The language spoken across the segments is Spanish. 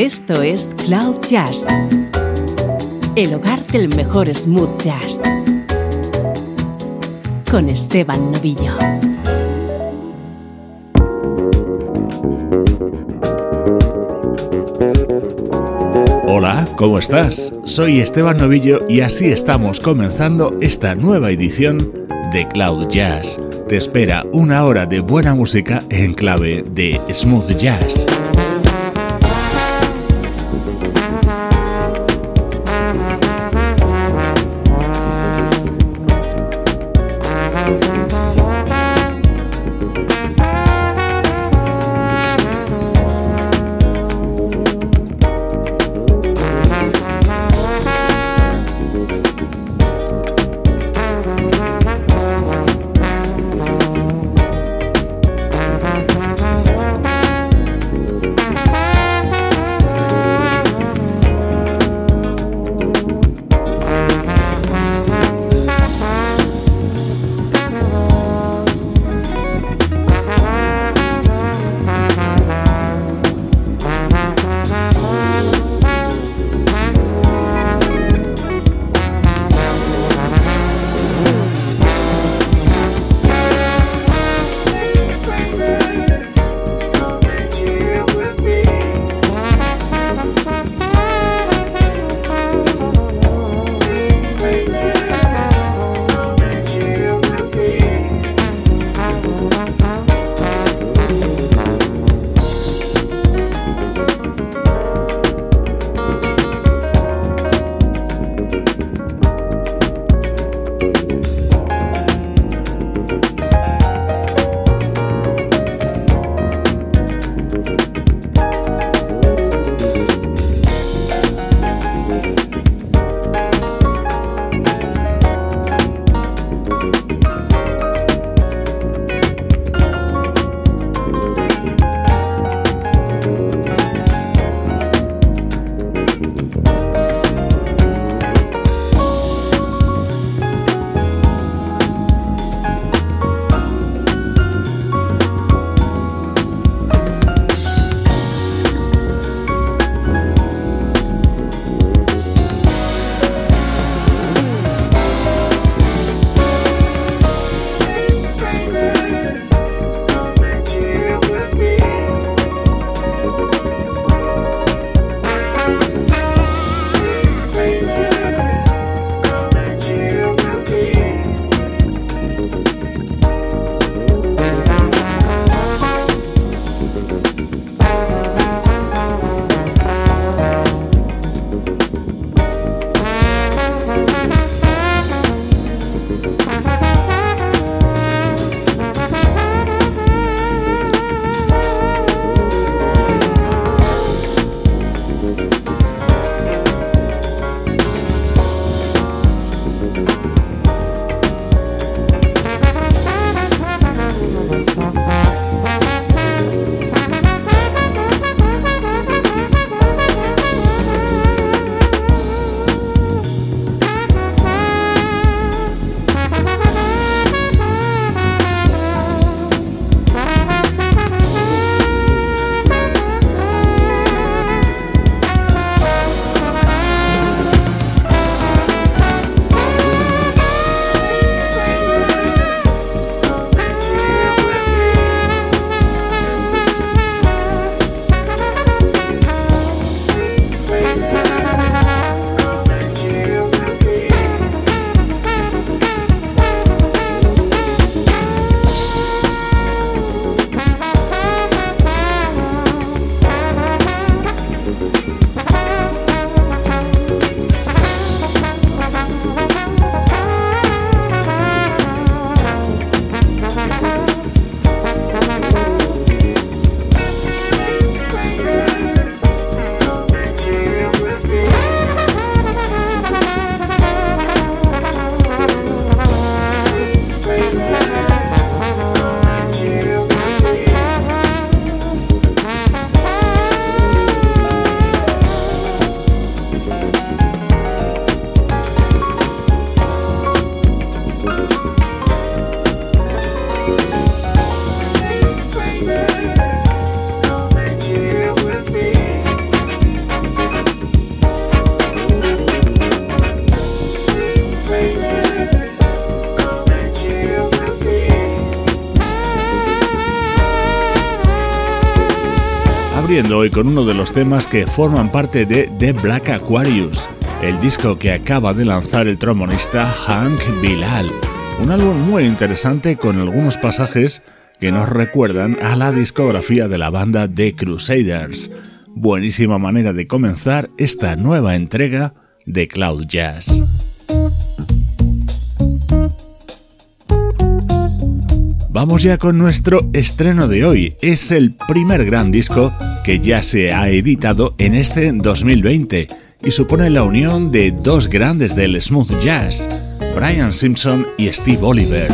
Esto es Cloud Jazz, el hogar del mejor smooth jazz, con Esteban Novillo. Hola, ¿cómo estás? Soy Esteban Novillo y así estamos comenzando esta nueva edición de Cloud Jazz. Te espera una hora de buena música en clave de smooth jazz. Hoy con uno de los temas que forman parte de The Black Aquarius, el disco que acaba de lanzar el trombonista Hank Bilal. Un álbum muy interesante con algunos pasajes que nos recuerdan a la discografía de la banda The Crusaders. Buenísima manera de comenzar esta nueva entrega de Cloud Jazz. Vamos ya con nuestro estreno de hoy. Es el primer gran disco que ya se ha editado en este 2020 y supone la unión de dos grandes del smooth jazz, Brian Simpson y Steve Oliver.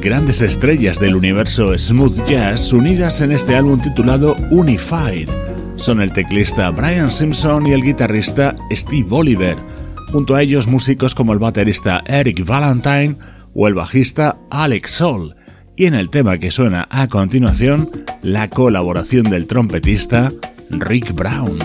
Grandes estrellas del universo smooth jazz unidas en este álbum titulado Unified. Son el teclista Brian Simpson y el guitarrista Steve Oliver. Junto a ellos músicos como el baterista Eric Valentine o el bajista Alex Sol. Y en el tema que suena a continuación, la colaboración del trompetista Rick Brown.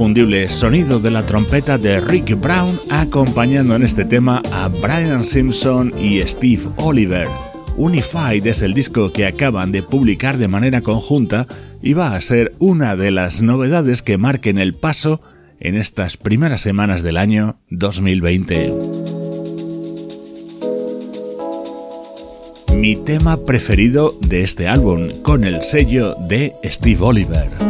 Inconfundible sonido de la trompeta de Rick Brown acompañando en este tema a Brian Simpson y Steve Oliver. Unified es el disco que acaban de publicar de manera conjunta y va a ser una de las novedades que marquen el paso en estas primeras semanas del año 2020. Mi tema preferido de este álbum, con el sello de Steve Oliver.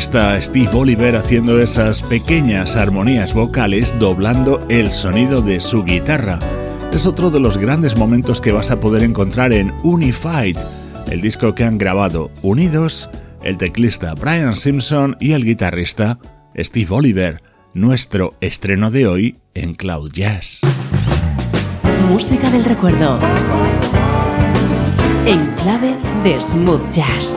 Guitarrista Steve Oliver haciendo esas pequeñas armonías vocales doblando el sonido de su guitarra. Es otro de los grandes momentos que vas a poder encontrar en Unified, el disco que han grabado unidos el teclista Brian Simpson y el guitarrista Steve Oliver. nuestro estreno de hoy en Cloud Jazz. Música del recuerdo. En clave de smooth jazz.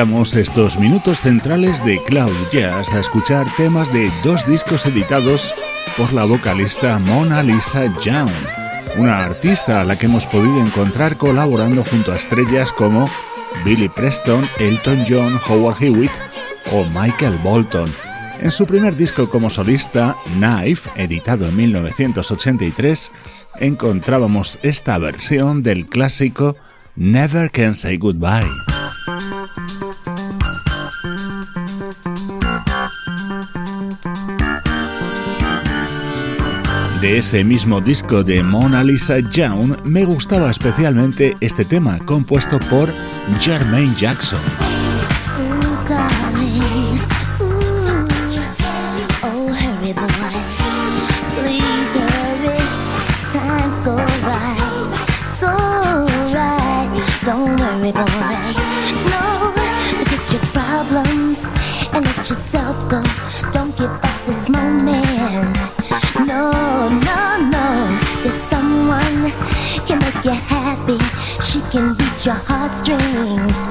Dedicamos estos minutos centrales de Cloud Jazz a escuchar temas de dos discos editados por la vocalista Mona Lisa Young, una artista a la que hemos podido encontrar colaborando junto a estrellas como Billy Preston, Elton John, Howard Hewitt o Michael Bolton. En su primer disco como solista, Knife, editado en 1983, encontrábamos esta versión del clásico Never Can Say Goodbye. De ese mismo disco de Mona Lisa Young me gustaba especialmente este tema compuesto por Jermaine Jackson. It's me.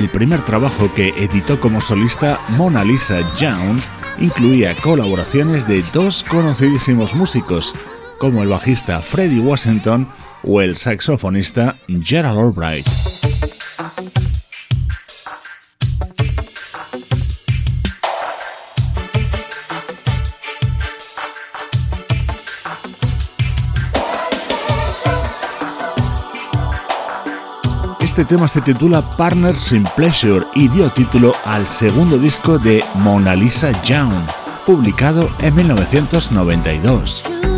el primer trabajo que editó como solista Mona Lisa Young incluía colaboraciones de dos conocidísimos músicos, como el bajista Freddie Washington o el saxofonista Gerald Albright. Este tema se titula Partners in Pleasure y dio título al segundo disco de Mona Lisa Young, publicado en 1992.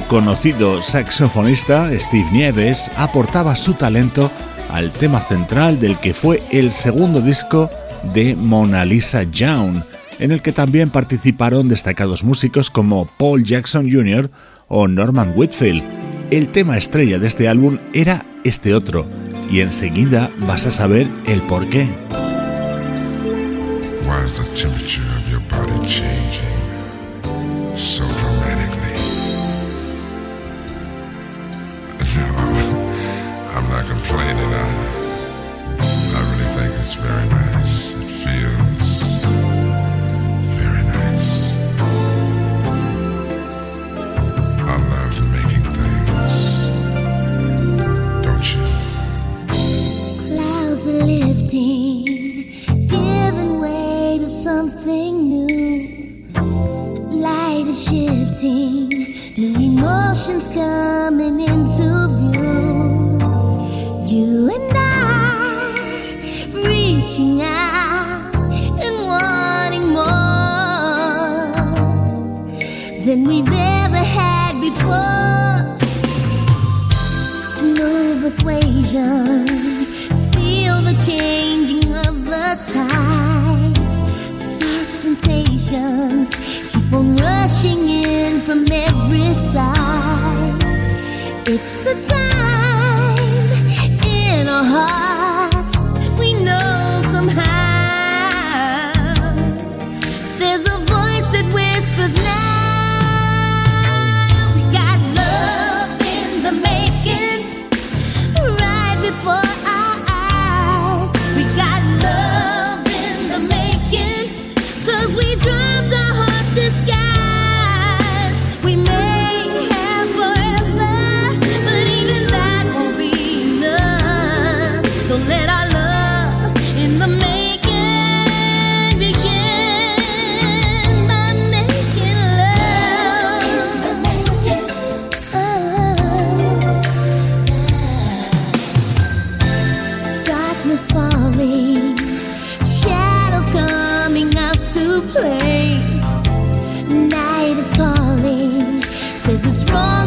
Conocido saxofonista, Steve Nieves, aportaba su talento al tema central del que fue el segundo disco de Mona Lisa Young, en el que también participaron destacados músicos como Paul Jackson Jr. o Norman Whitfield. El tema estrella de este álbum era este otro, y enseguida vas a saber el por falling, shadows coming out to play. Night is calling, says it's wrong.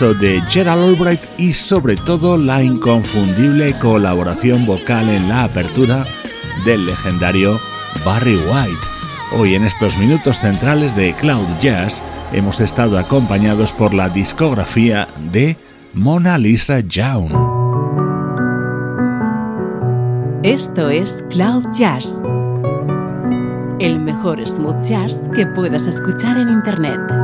De Gerald Albright y sobre todo la inconfundible colaboración vocal en la apertura del legendario Barry White. Hoy en estos minutos centrales de Cloud Jazz hemos estado acompañados por la discografía de Mona Lisa Young. Esto es Cloud Jazz, el mejor smooth jazz que puedas escuchar en Internet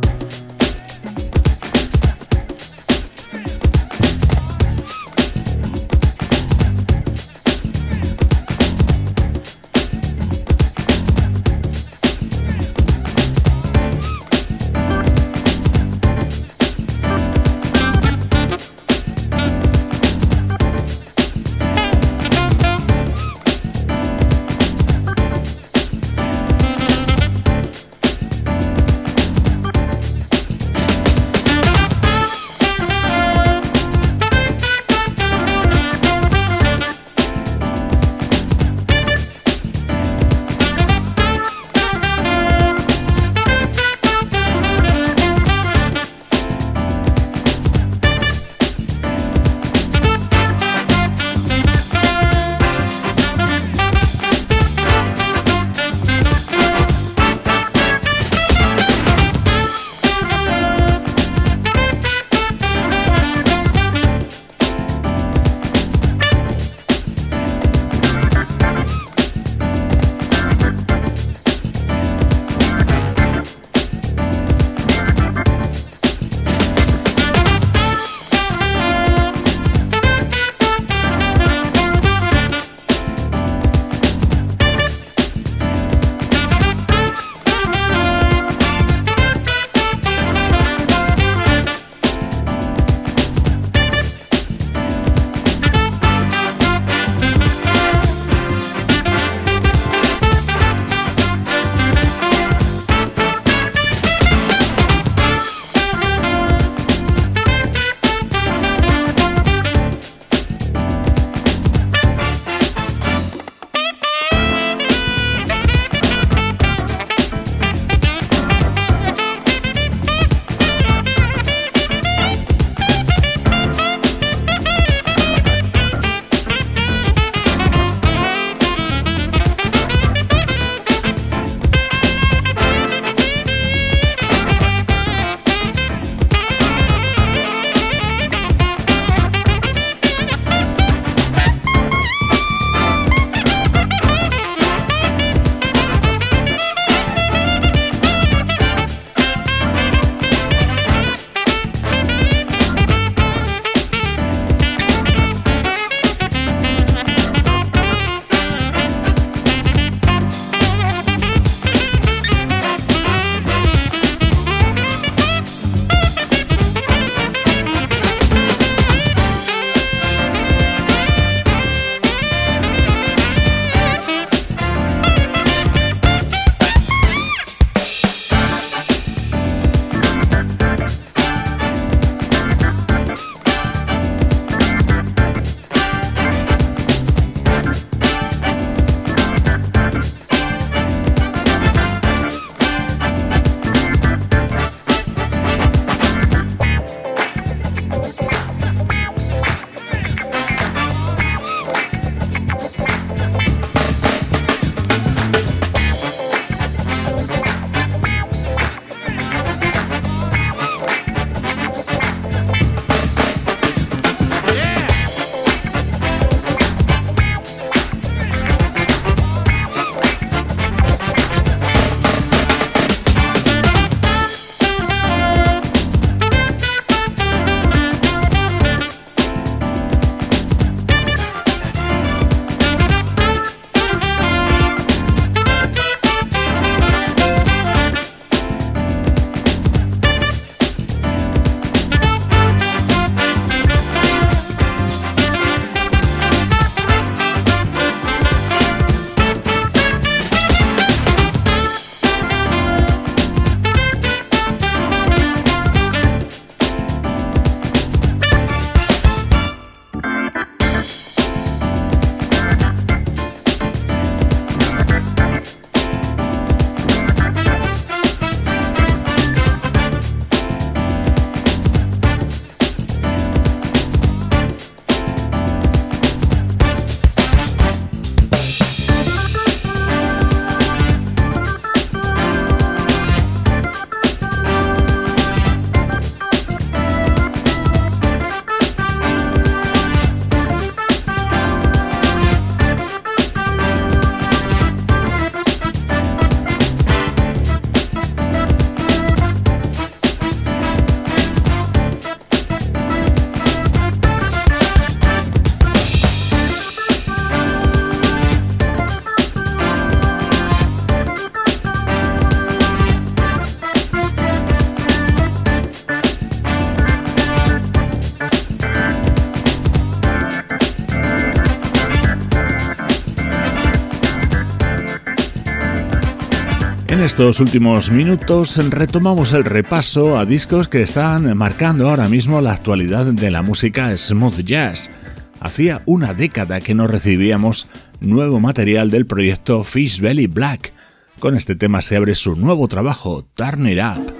En estos últimos minutos retomamos el repaso a discos que están marcando ahora mismo la actualidad de la música smooth jazz. Hacía una década que no recibíamos nuevo material del proyecto Fish Belly Black. Con este tema se abre su nuevo trabajo, Turn It Up.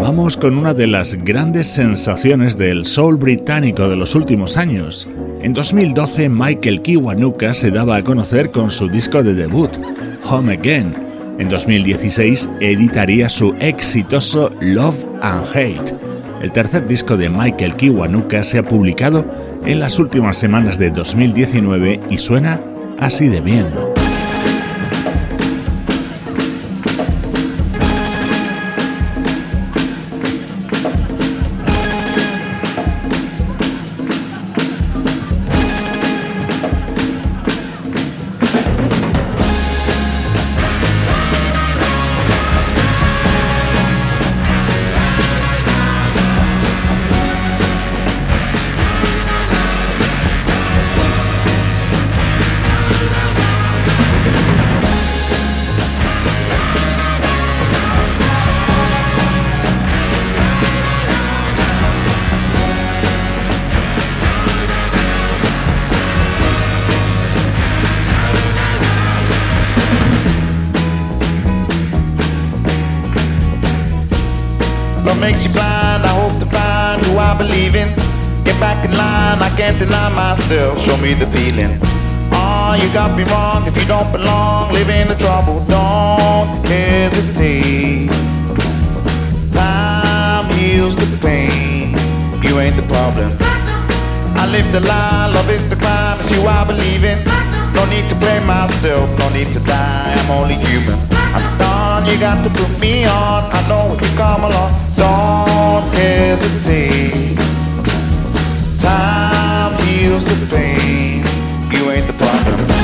Vamos con una de las grandes sensaciones del soul británico de los últimos años. En 2012 Michael Kiwanuka se daba a conocer con su disco de debut, Home Again, en 2016 editaría su exitoso Love and Hate. El tercer disco de Michael Kiwanuka se ha publicado en las últimas semanas de 2019 y suena así de bien. my love is the climb, it's you I believe in. No need to blame myself, no need to die, I'm only human. I'm done, you got to put me on. I know if you come along, don't hesitate. Time heals the pain, you ain't the problem.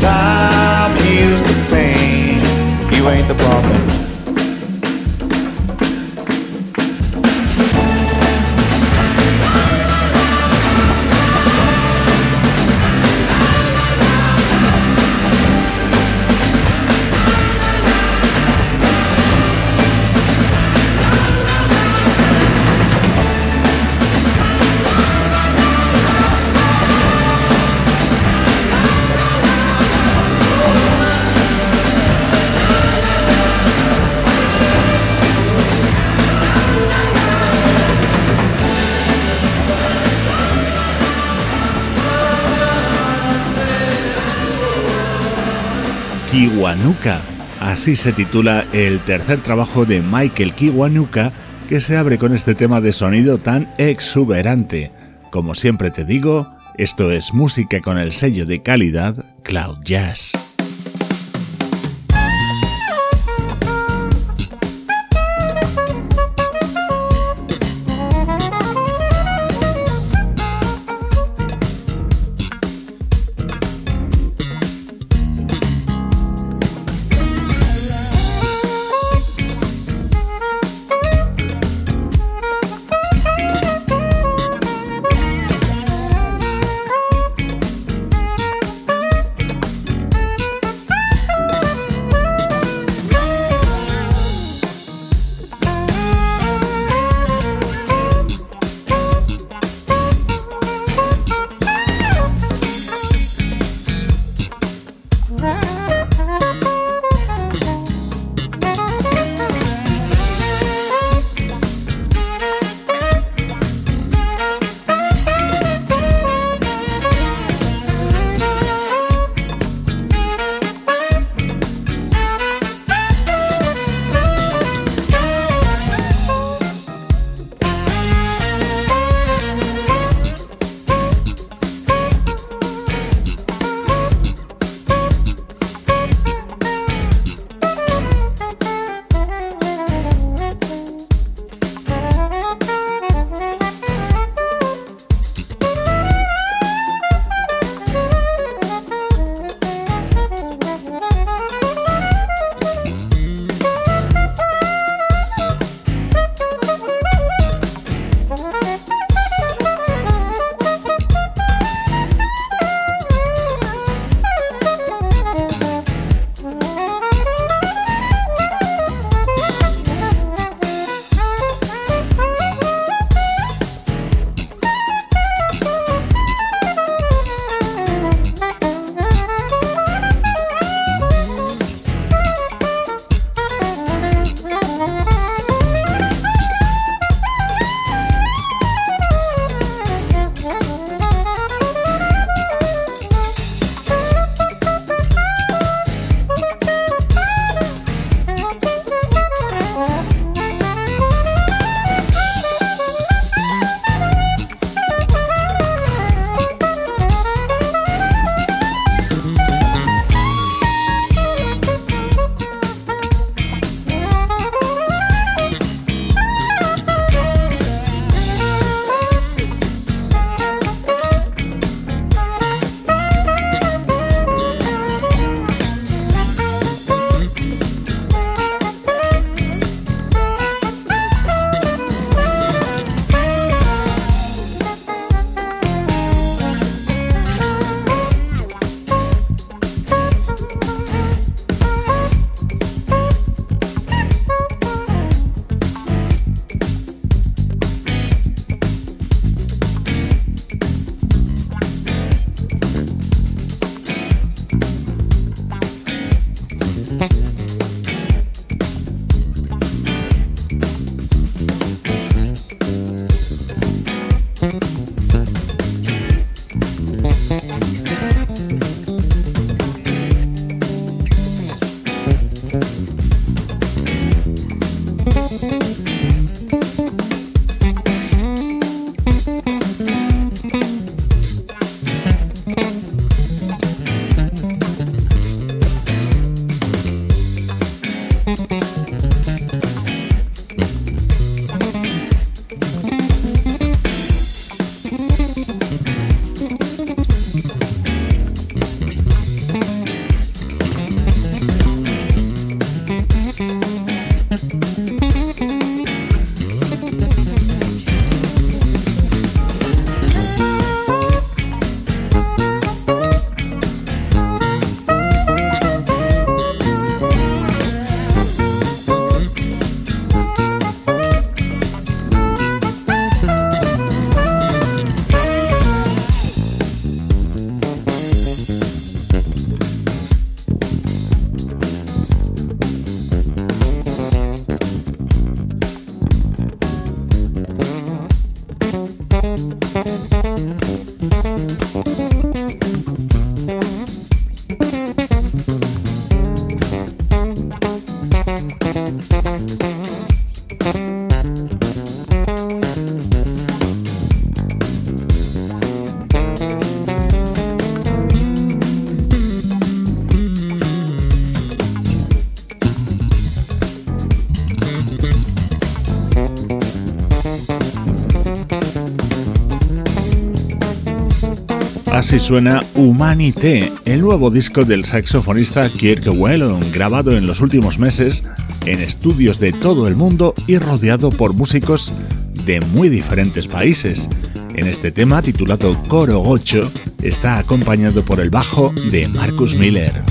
time heals the pain. You ain't the problem. Kiwanuka. Así se titula el tercer trabajo de Michael Kiwanuka que se abre con este tema de sonido tan exuberante. Como siempre te digo, esto es música con el sello de calidad Cloud Jazz. Así suena Humanité, el nuevo disco del saxofonista Kirk Whelan, grabado en los últimos meses en estudios de todo el mundo y rodeado por músicos de muy diferentes países. En este tema, titulado Coro 8, está acompañado por el bajo de Marcus Miller.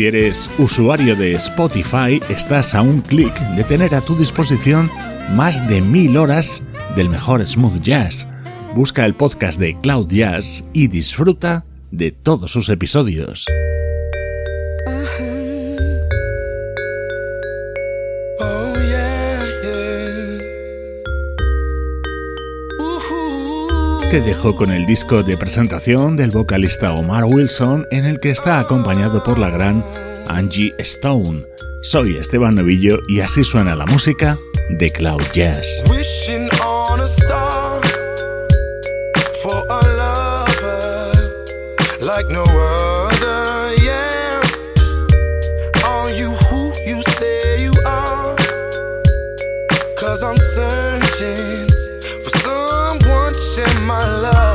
Si eres usuario de Spotify, estás a un clic de tener a tu disposición más de mil horas del mejor smooth jazz. Busca el podcast de Cloud Jazz y disfruta de todos sus episodios. Te dejo con el disco de presentación del vocalista Omar Wilson en el que está acompañado por la gran Angie Stone. Soy Esteban Novillo y así suena la música de Cloud Jazz. in my love.